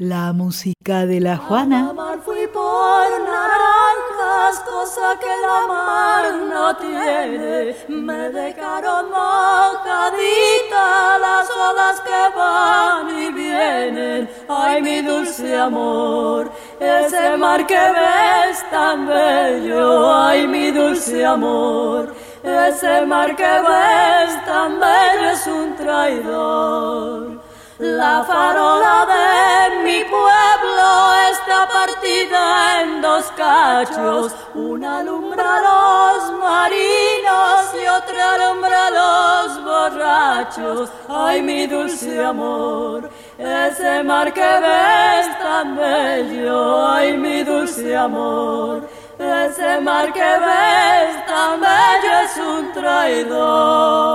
La música de la Juana. mar fui por naranjas, cosa que la mar no tiene. Me dejaron mojadita las olas que van y vienen. Ay, mi dulce amor, ese mar que ves tan bello. Ay, mi dulce amor, ese mar que ves tan bello es un traidor. La farola de mi pueblo está partida en dos cachos, una alumbra a los marinos y otra alumbra a los borrachos. Ay, mi dulce amor, ese mar que ves tan bello, ay, mi dulce amor. Ese mar que ves tan bello es un traidor.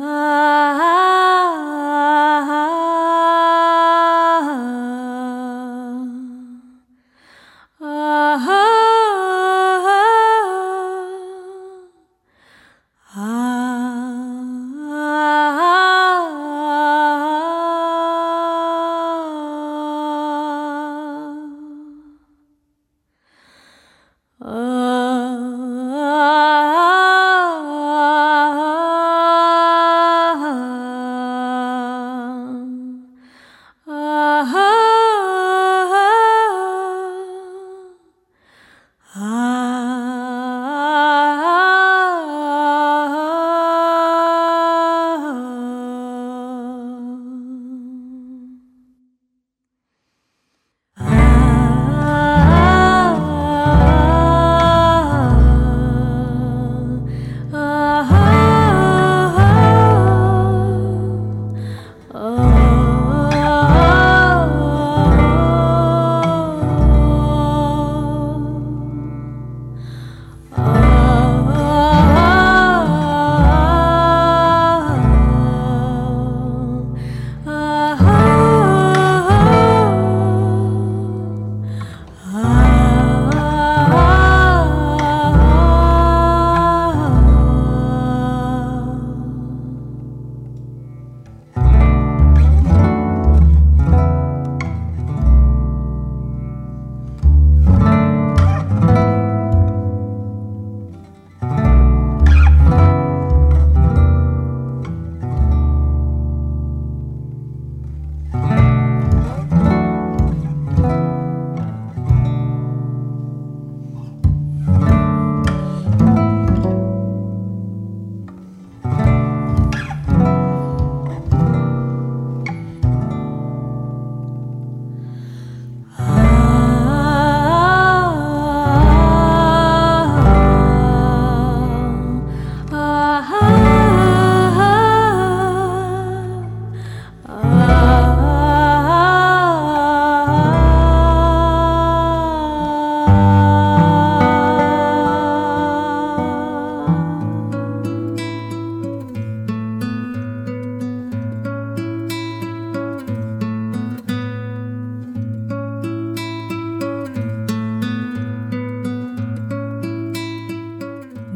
ah. ah, ah, ah.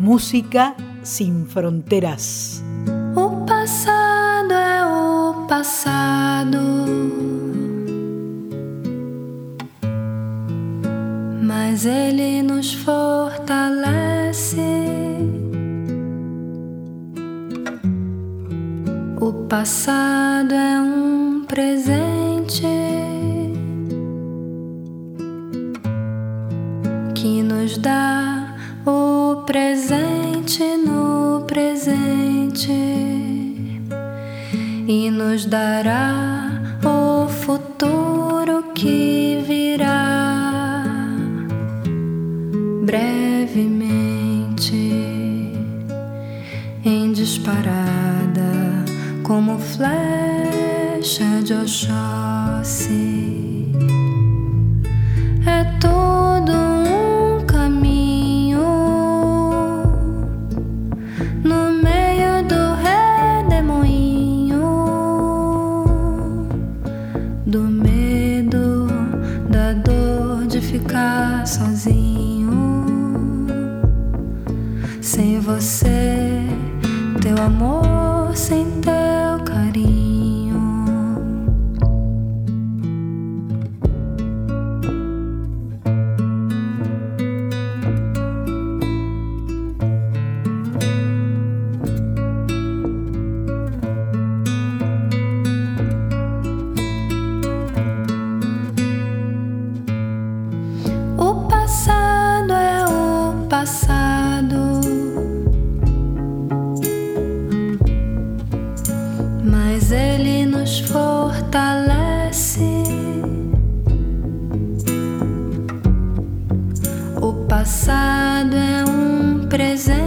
Música sin fronteras. O passado é o passado. Mas ele nos fortalece. O passado é um presente que nos dá presente no presente e nos dará o futuro que virá brevemente em disparada como flecha de Oxóssi. nos fortalece. O passado é um presente.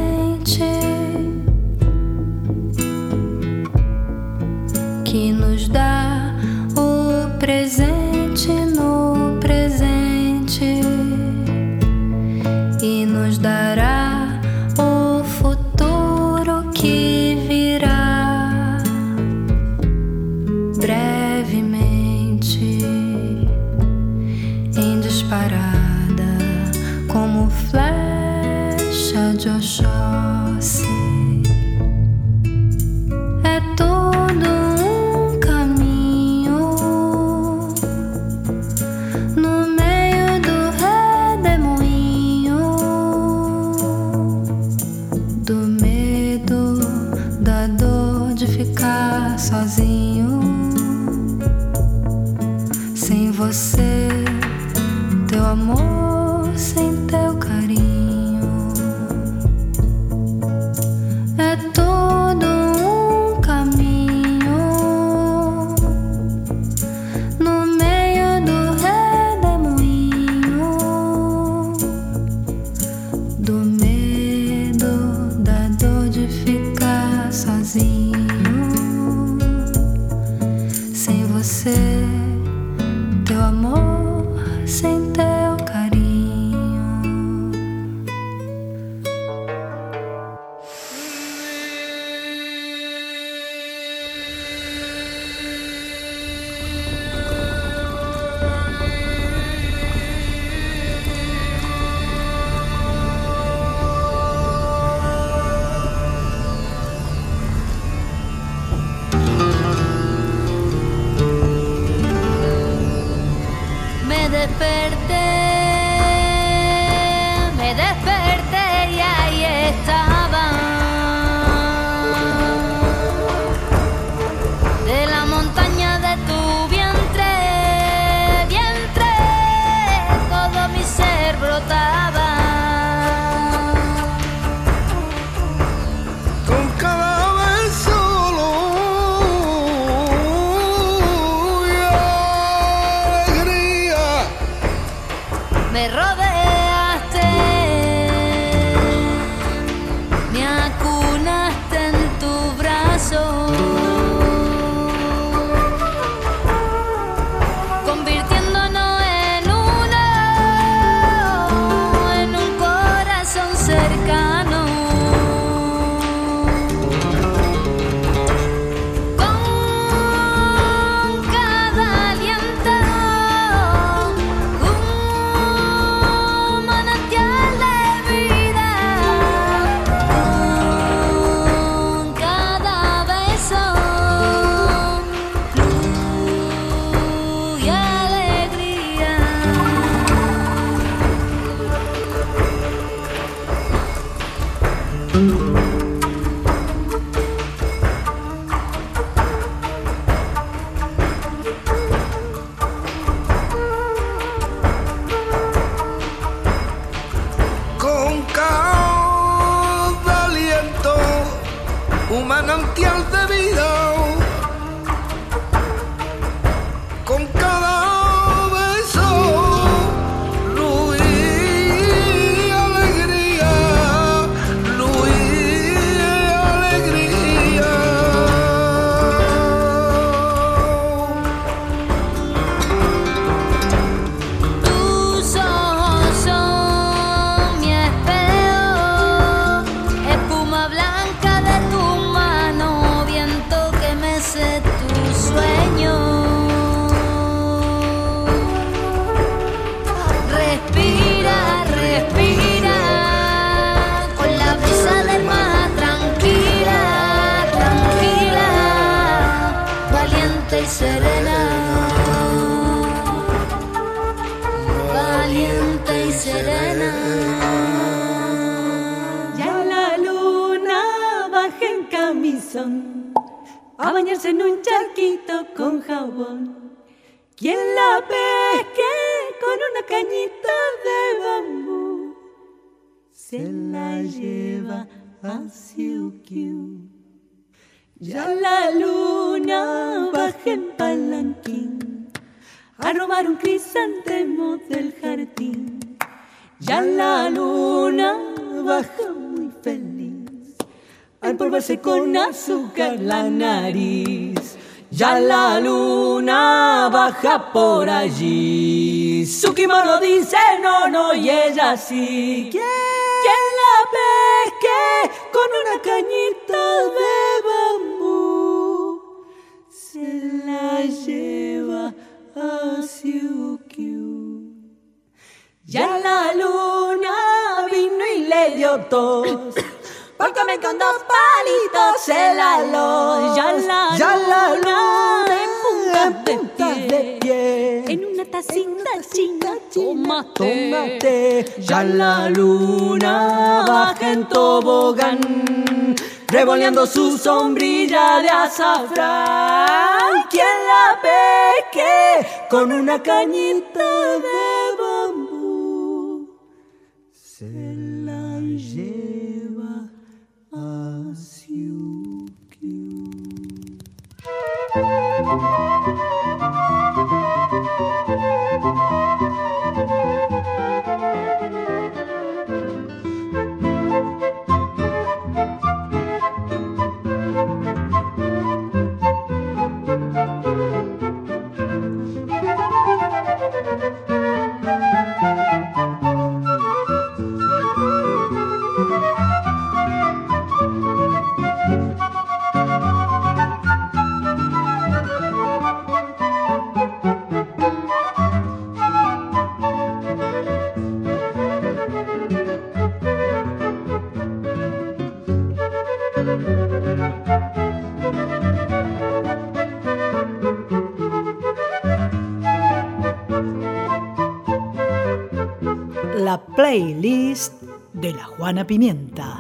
por allí. Su dice no, no, y ella sí. ¿Quién, ¿Quién la pesque con una cañita de bambú? Se la lleva a Siukyu. Ya la luna vino y le dio tos. Porque me con dos palitos se la lo, chinga, tómate, tómate. Ya la luna baja en tobogán, revoleando su sombrilla de azafrán. Quien la peque con una cañita de bambú se la lleva a Siukiu. Juana Pimienta.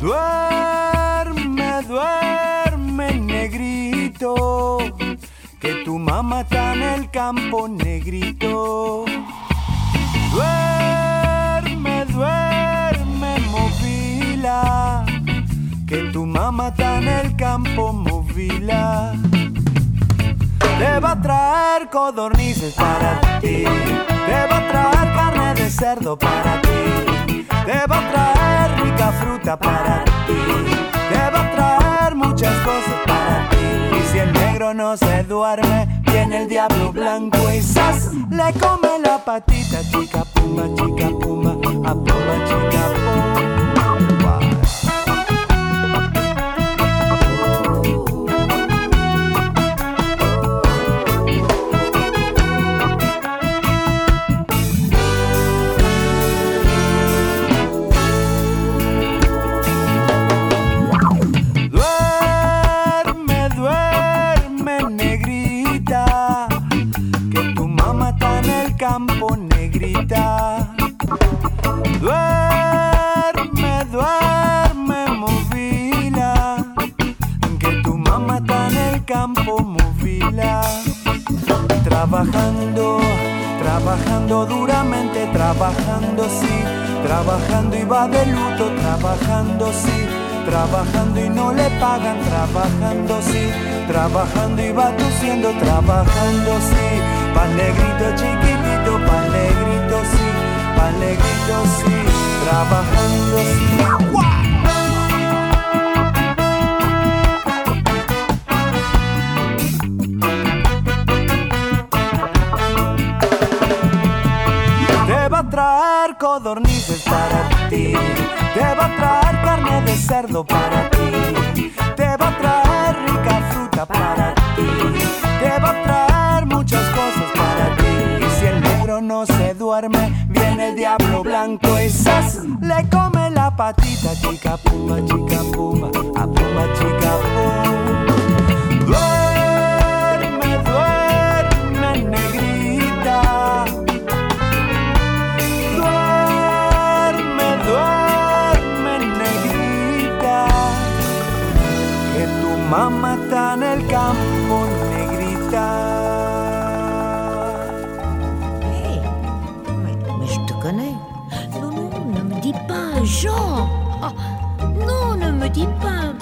Duerme, duerme, negrito, que tu mamá está en el campo, negrito. Duerme, duerme, movila, que tu mamá está en el campo, movila. Te va a traer codornices para ti Debo traer carne de cerdo para ti. Debo traer rica fruta para ti. Debo traer muchas cosas para ti. Y si el negro no se duerme, viene el diablo blanco y sas. Le come la patita, chica puma, chica puma, a puma, chica puma. trabajando, trabajando duramente, trabajando sí, trabajando y va de luto, trabajando sí, trabajando y no le pagan, trabajando sí, trabajando y va tuciendo, trabajando sí, pan negrito chiquitito, pan negrito sí, pan negrito sí, trabajando sí. codornices para ti. Te va a traer carne de cerdo para ti. Te va a traer rica fruta para ti. Te va a traer muchas cosas para ti. Y si el negro no se duerme, viene el diablo blanco y sas. Le come la patita, chica puma, chica puma, a puma, chica puma. Jean oh, Non, ne me dis pas.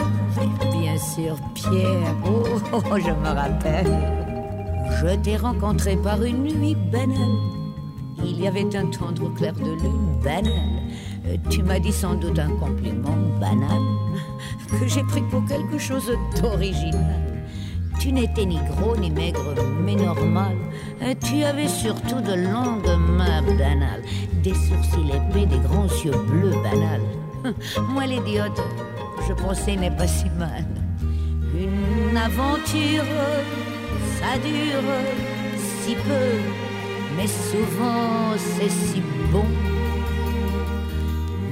Bien sûr, Pierre. Oh, oh, je me rappelle. Je t'ai rencontré par une nuit banale. Il y avait un tendre clair de lune banal. Euh, tu m'as dit sans doute un compliment banal que j'ai pris pour quelque chose d'original. Tu n'étais ni gros ni maigre, mais normal. Euh, tu avais surtout de longues mains banales des sourcils épais, des grands yeux bleus banals. Moi, l'idiote, je pensais n'est pas si mal. Une aventure, ça dure si peu, mais souvent c'est si bon.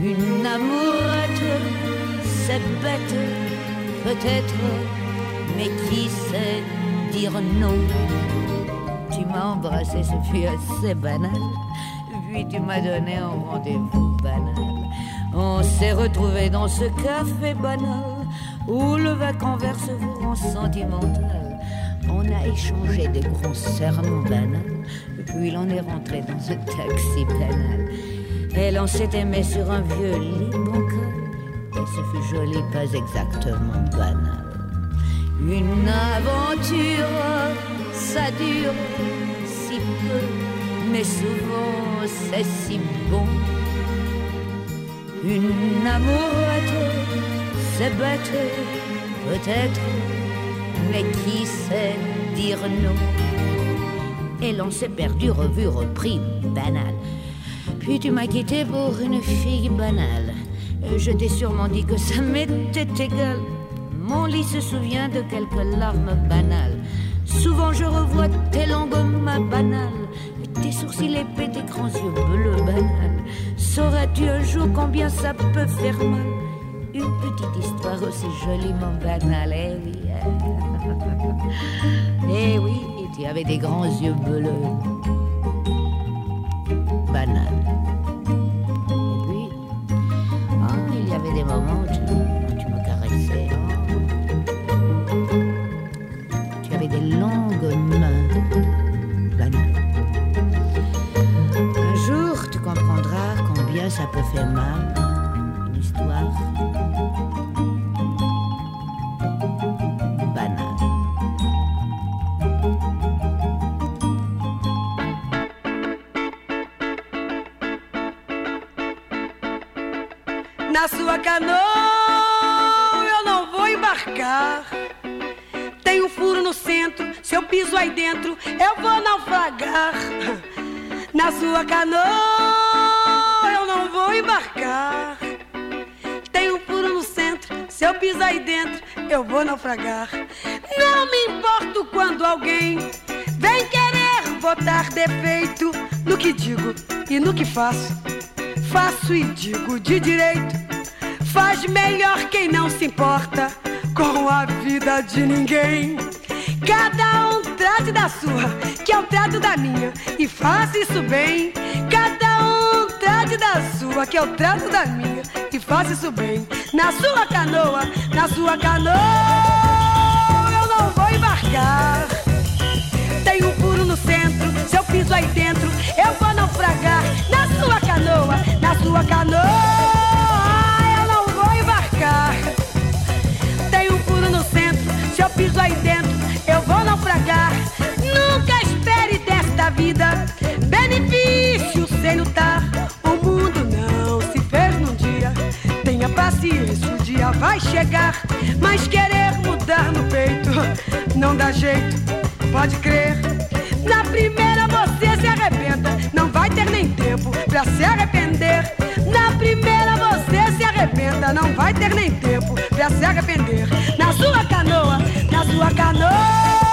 Une amourette, c'est bête, peut-être, mais qui sait dire non? Tu m'as embrassé, ce fut assez banal tu m'as donné un rendez-vous banal. On s'est retrouvé dans ce café banal où le vacant verse vous rend sentimental. On a échangé des gros sermons banals, puis l'on est rentré dans ce taxi banal. Et l'on s'est aimé sur un vieux lit bancal, et ce fut joli, pas exactement banal. Une aventure, ça dure si peu, mais souvent c'est si bon. Une amourette, c'est bête, peut-être, mais qui sait dire non? Et l'on s'est perdu, revu, repris, banal. Puis tu m'as quitté pour une fille banale? Je t'ai sûrement dit que ça m'était égal. Mon lit se souvient de quelques larmes banales. Souvent je revois tes langues ma banales tes sourcils épais, tes grands yeux bleus banals. Sauras-tu un jour combien ça peut faire mal? Une petite histoire aussi joliment banale, eh oui. eh oui, tu avais des grands yeux bleus. Banal. Et puis, oh, il y avait des moments où ça peut faire mal. Histoire. Na sua canoa eu não vou embarcar. Tem um furo no centro, se eu piso aí dentro, eu vou naufragar. Na sua canoa vou embarcar. Tem um furo no centro, se eu piso aí dentro, eu vou naufragar. Não me importo quando alguém vem querer botar defeito no que digo e no que faço. Faço e digo de direito. Faz melhor quem não se importa com a vida de ninguém. Cada um trate da sua, que eu trato da minha, e faça isso bem. Cada da sua, que eu trato da minha, e faça isso bem. Na sua canoa, na sua canoa, eu não vou embarcar. Tem um furo no centro, se eu piso aí dentro, eu vou naufragar. Na sua canoa, na sua canoa, eu não vou embarcar. Tem um furo no centro, se eu piso aí dentro, eu vou naufragar. Nunca espere desta vida benefício sem lutar. O dia vai chegar. Mas querer mudar no peito não dá jeito, pode crer. Na primeira você se arrebenta, não vai ter nem tempo pra se arrepender. Na primeira você se arrebenta, não vai ter nem tempo pra se arrepender. Na sua canoa, na sua canoa,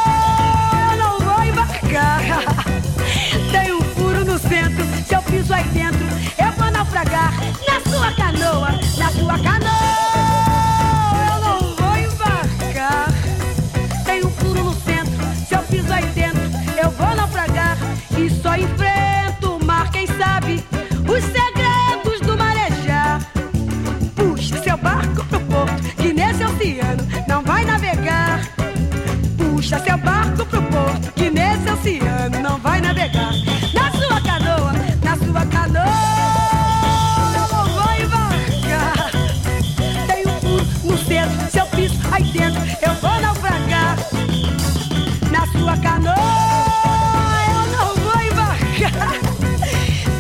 que nesse oceano não vai navegar. Na sua canoa, na sua canoa, eu não vou embarcar. Tem um furo no centro, se eu piso aí dentro, eu vou naufragar. Na sua canoa, eu não vou embarcar.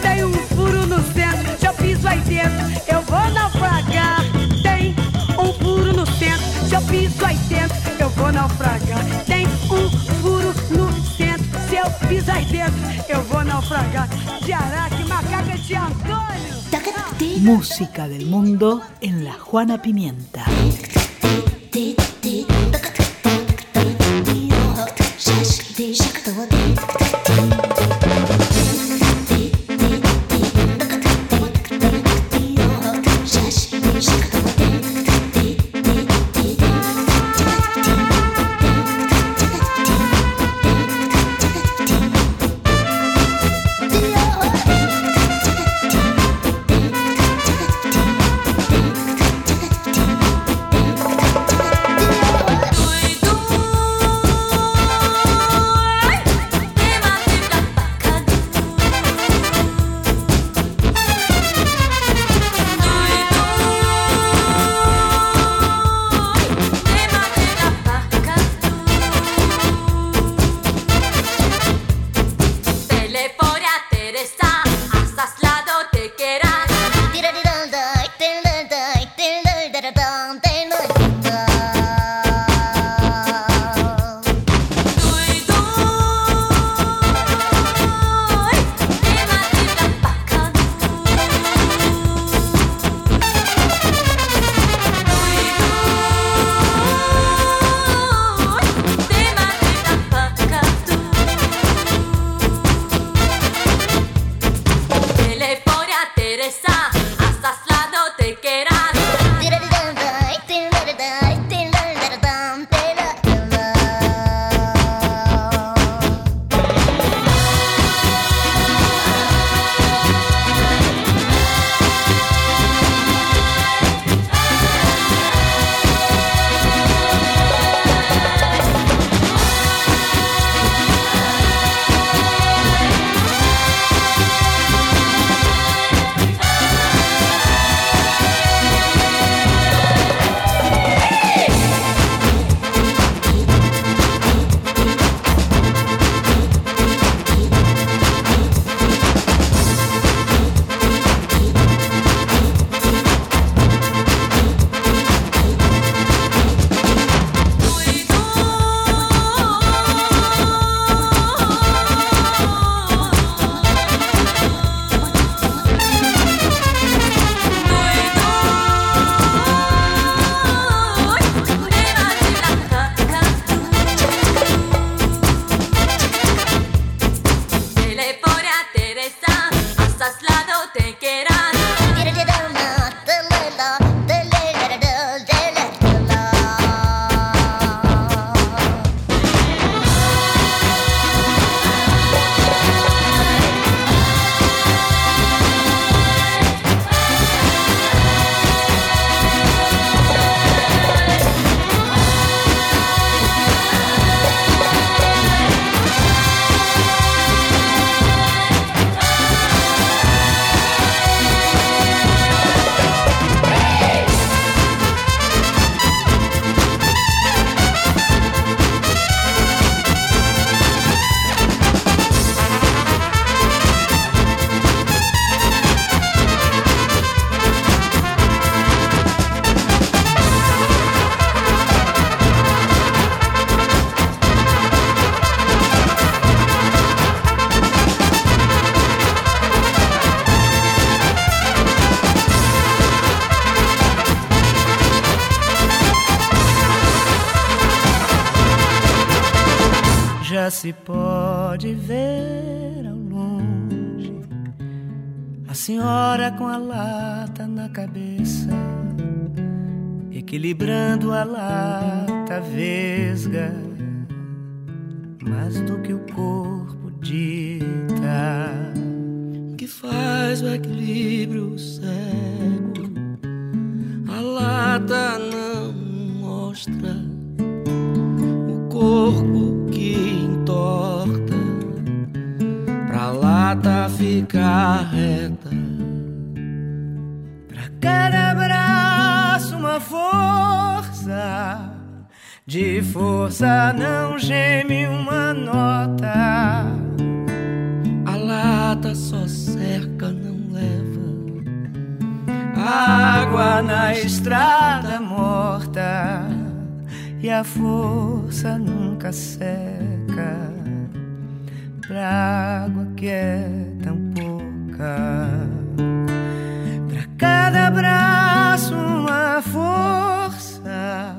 Tem um furo no centro, se eu piso aí dentro, eu vou naufragar. Tem um furo no centro, se eu piso aí dentro, eu vou naufragar. Música del mundo en la Juana Pimienta. Lata ficar reta. Pra cada braço uma força. De força não geme uma nota. A lata só cerca, não leva. Água na estrada morta. E a força nunca seca. Pra água que é tão pouca. Pra cada braço uma força.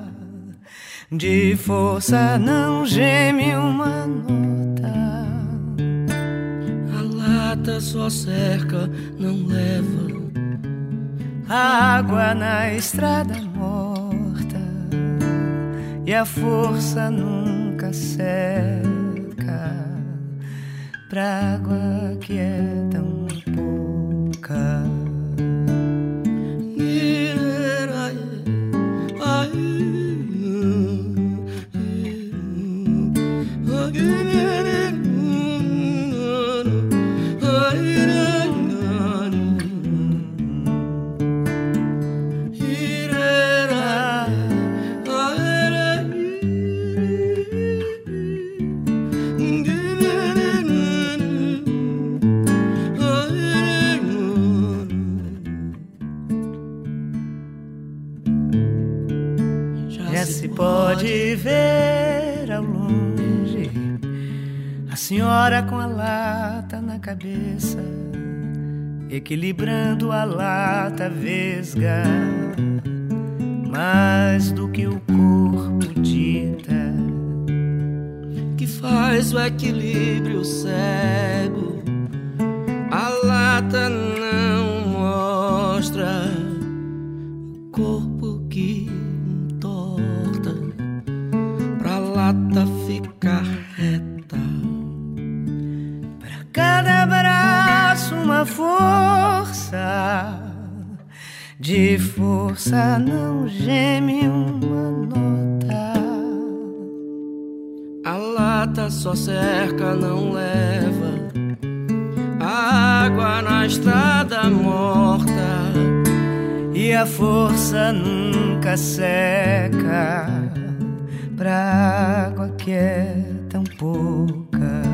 De força não geme uma nota. A lata só cerca, não leva. Água na estrada morta. E a força nunca seca. Pra água que é tão pouca. Senhora com a lata na cabeça, equilibrando a lata vesga, mais do que o corpo dita, que faz o equilíbrio cego. A lata não força. De força não geme uma nota. A lata só cerca, não leva. Água na estrada morta. E a força nunca seca pra água que é tão pouca.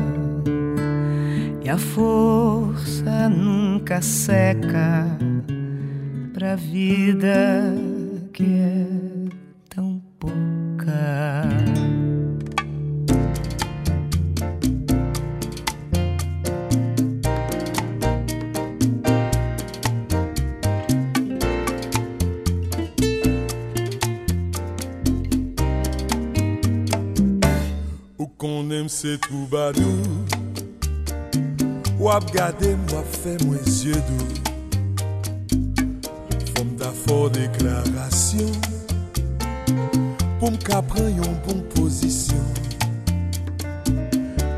A força nunca seca pra vida que é tão pouca. Ou qu'on aime Wap gade m wap fe mwen zyedou Fom da for deklarasyon. Pou m ka pren yon bon pozisyon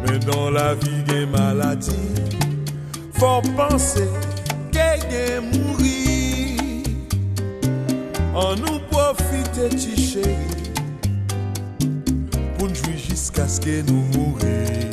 Men dan la vi gen maladi Fom panse ke gen mouri. An nou profite ti cheri Pou n jwi jiska ske nou mouri.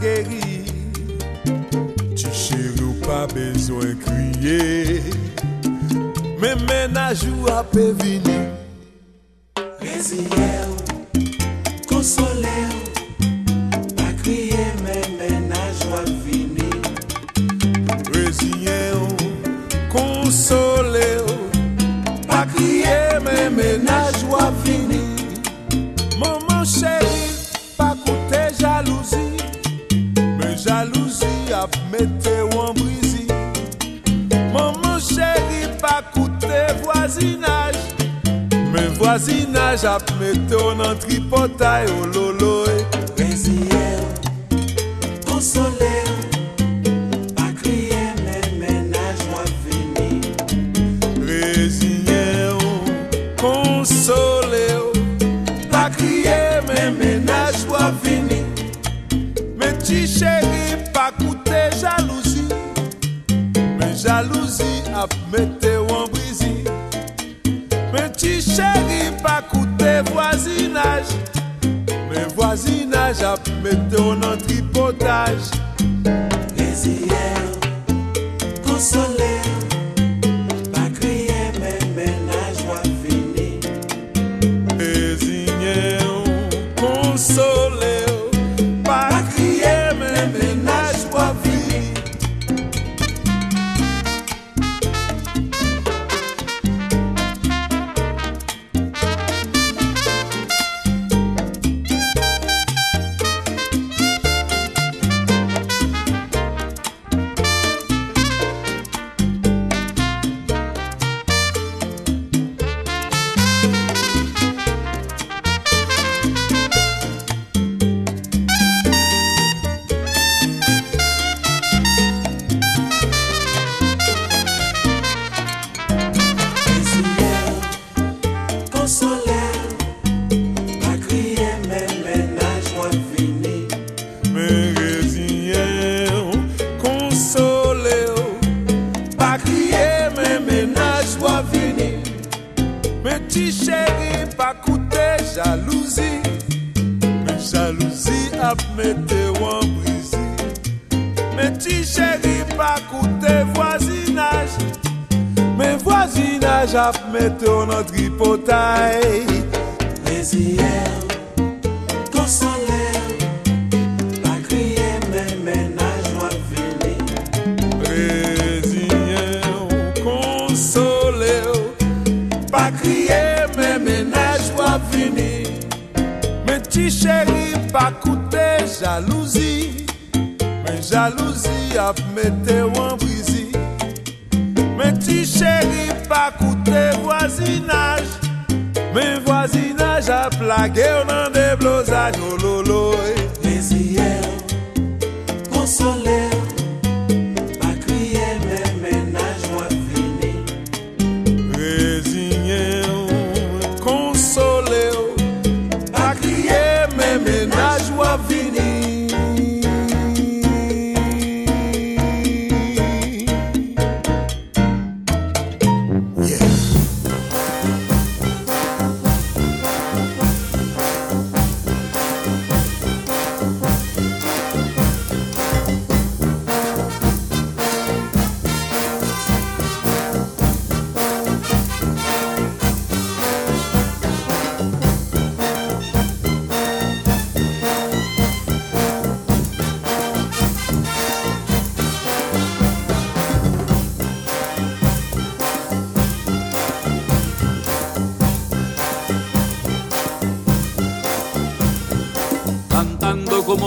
geri Ti cheri ou pas besoin kriye Men menajou a vini ap mette ou an brizi. Maman cheri pa koute vwazinaj Men vwazinaj ap mette ou nan tripotay oh ou loloy eh. Reziye, konsole Pa kriye men menaj wavini Reziye, konsole Pa kriye men menaj wavini Men ti cheri jalouzi ap mette wan brizi. Men ti cheri pa koute vwazinaj Men vwazinaj ap mette wan an tripotaj Desiye Ti cheri pa koute jalouzi Men jalouzi ap mette wan brizi Men ti cheri pa koute vwazinaj Men vwazinaj ap mette wan an tripotay Lezi el Ti cheri pa koute jalouzi Men jalouzi ap mette wan brizi Men ti cheri pa koute vwazinaj Men vwazinaj ap lage ou nan deblozaj Ololoy oh, Lezi el, eh. konsole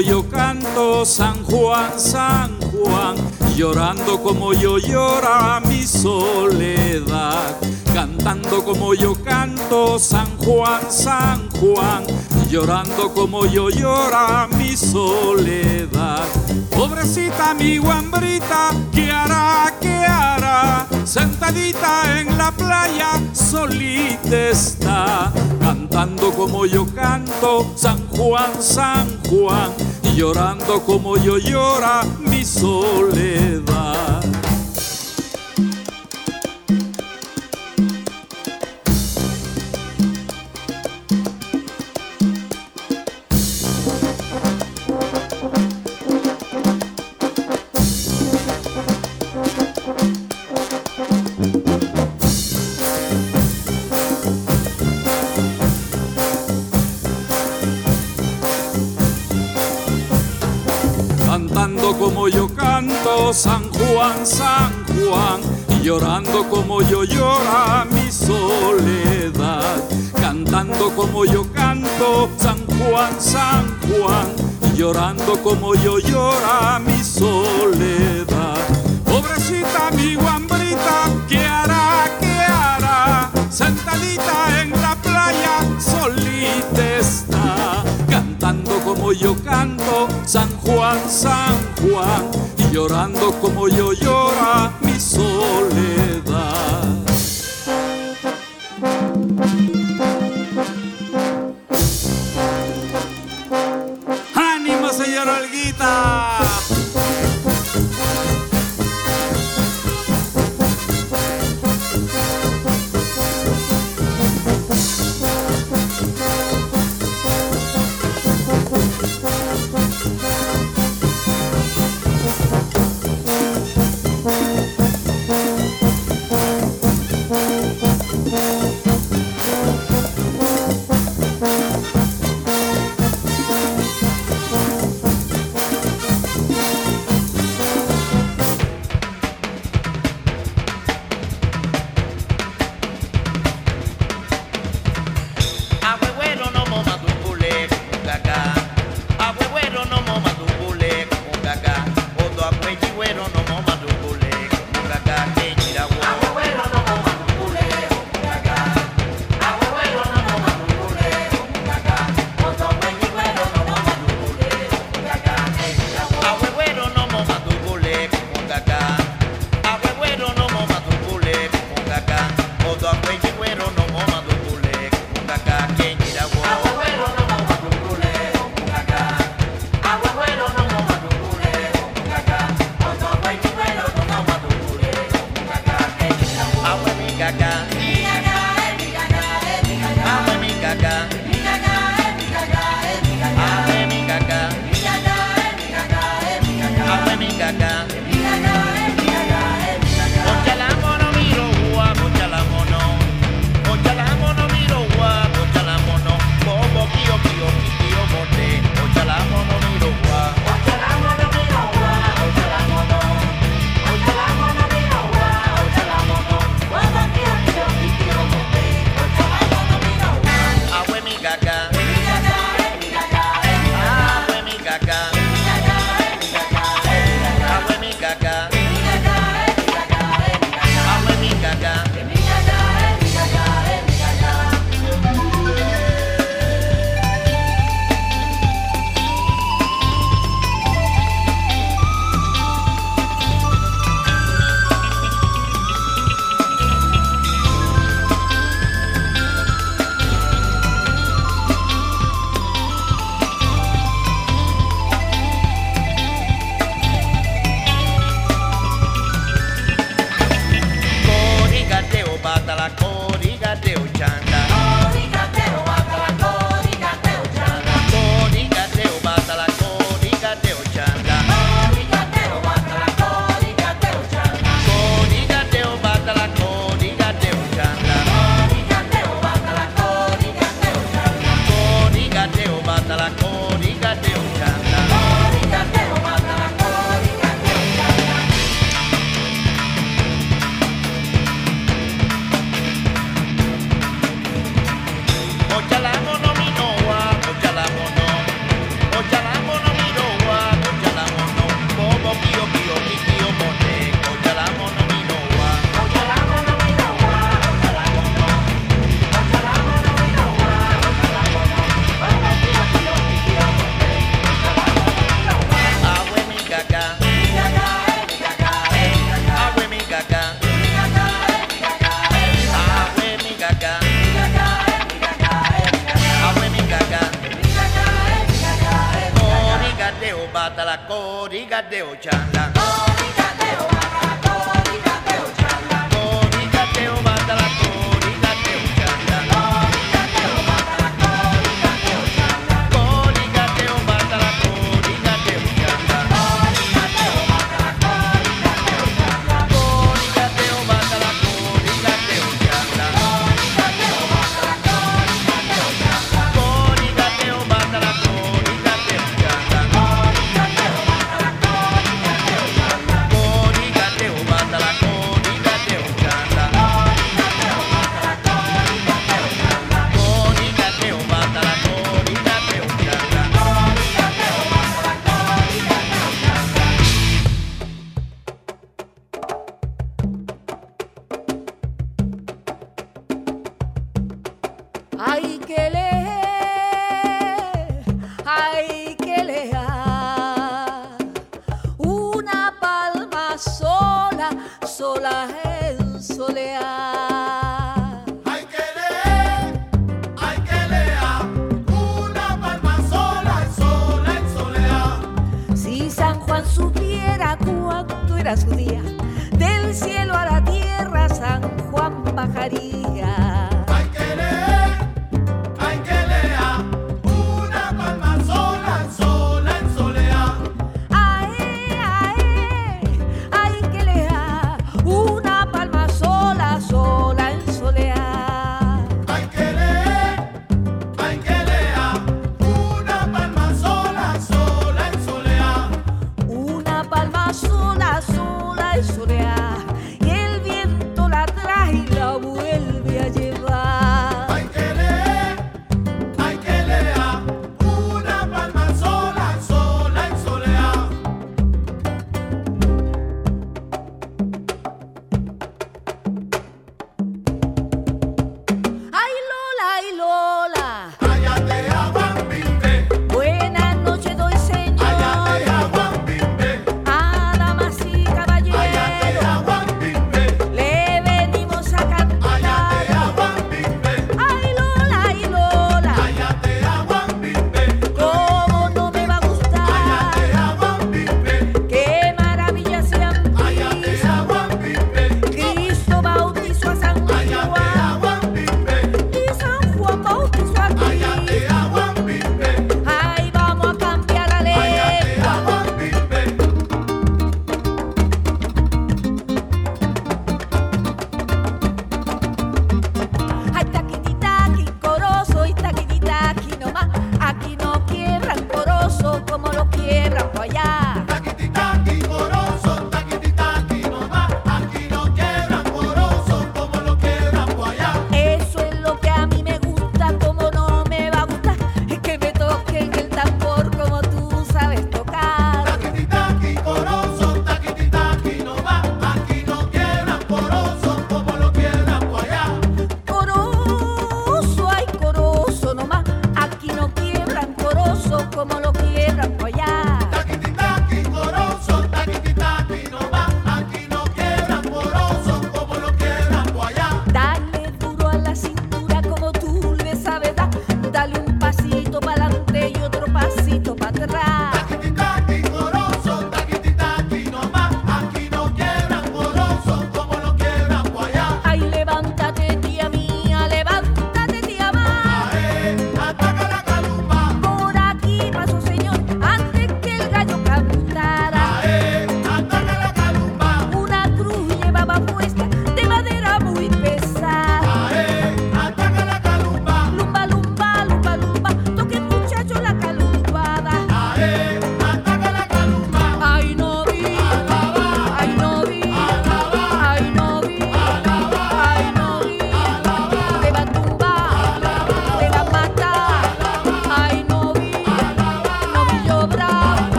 yo canto, San Juan, San Juan, llorando como yo llora mi soledad. Cantando como yo canto, San Juan, San Juan, llorando como yo llora mi soledad. Pobrecita mi guambrita, ¿qué hará, qué hará? Sentadita en la playa, solita está, cantando como yo canto, San Juan, San Juan, llorando como yo llora mi soledad. Llorando como yo llora mi soledad. Cantando como yo canto, San Juan, San Juan, y llorando como yo llora mi soledad. Pobrecita mi guambrita, ¿qué hará, qué hará? Sentadita en la playa, solita está, cantando como yo canto, San Juan, San Juan, y llorando como yo llora chala. Hay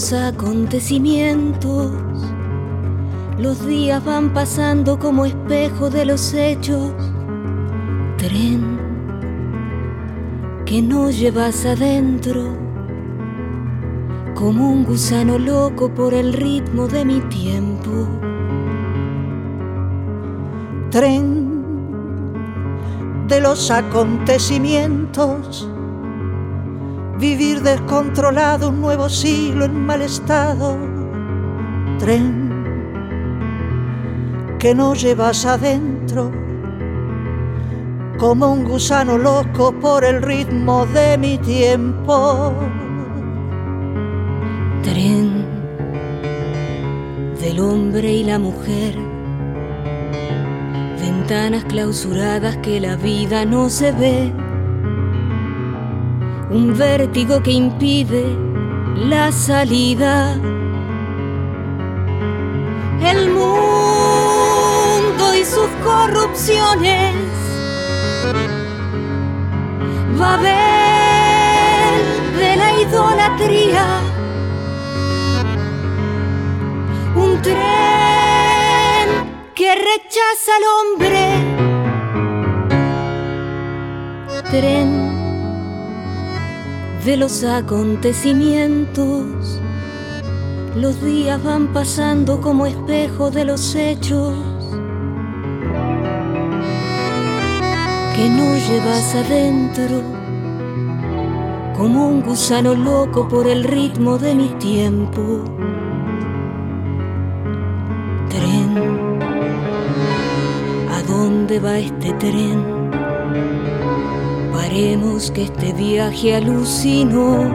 los acontecimientos. Los días van pasando como espejo de los hechos. Tren que no llevas adentro, como un gusano loco por el ritmo de mi tiempo. Tren de los acontecimientos, vivir descontrolado un nuevo siglo en mal estado. Tren que no llevas adentro, como un gusano loco por el ritmo de mi tiempo. Tren del hombre y la mujer, ventanas clausuradas que la vida no se ve, un vértigo que impide la salida. El mundo y sus corrupciones. Babel de la idolatría, un tren que rechaza al hombre, tren de los acontecimientos. Los días van pasando como espejo de los hechos que no llevas adentro, como un gusano loco por el ritmo de mi tiempo. Tren, ¿a dónde va este tren? Paremos que este viaje alucinó.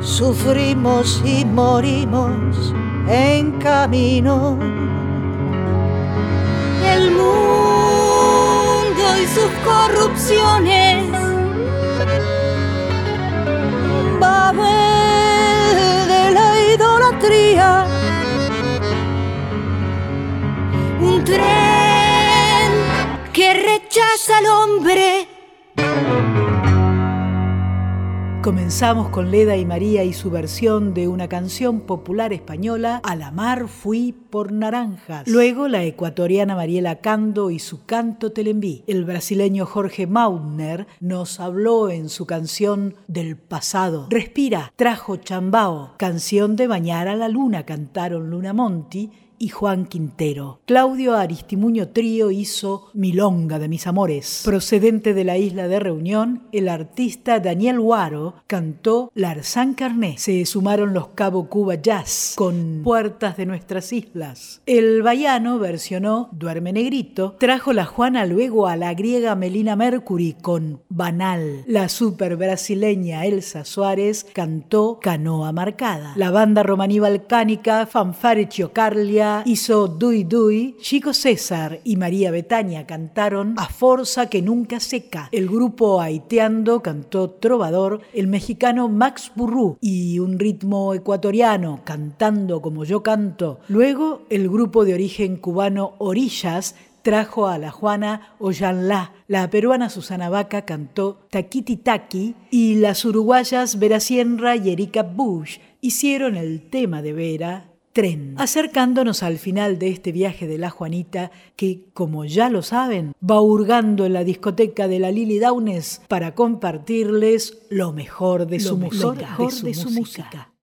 Sufrimos y morimos en camino. El mundo y sus corrupciones. Hombre. Comenzamos con Leda y María y su versión de una canción popular española, A la mar fui por naranjas. Luego la ecuatoriana Mariela Cando y su canto Telembí. El brasileño Jorge Mautner nos habló en su canción del pasado. Respira, trajo Chambao, canción de Bañar a la Luna, cantaron Luna Monti y Juan Quintero. Claudio Aristimuño Trío hizo Milonga de mis amores. Procedente de la isla de Reunión, el artista Daniel Guaro cantó Larzán Carné. Se sumaron los Cabo Cuba Jazz con Puertas de nuestras islas. El Bayano versionó Duerme Negrito. Trajo la Juana luego a la griega Melina Mercury con Banal. La super brasileña Elsa Suárez cantó Canoa Marcada. La banda romaní balcánica Fanfare Chiocarlia hizo Dui Dui, Chico César y María Betania cantaron A Forza que nunca seca. El grupo haiteando cantó Trovador, el mexicano Max Burrú y un ritmo ecuatoriano cantando como yo canto. Luego el grupo de origen cubano Orillas trajo a la Juana Ollanlá. La peruana Susana Vaca cantó Taquiti Taqui y las uruguayas Vera Sierra y Erika Bush hicieron el tema de Vera tren, acercándonos al final de este viaje de la Juanita que, como ya lo saben, va hurgando en la discoteca de la Lily Downes para compartirles lo mejor de, su, música. de su música.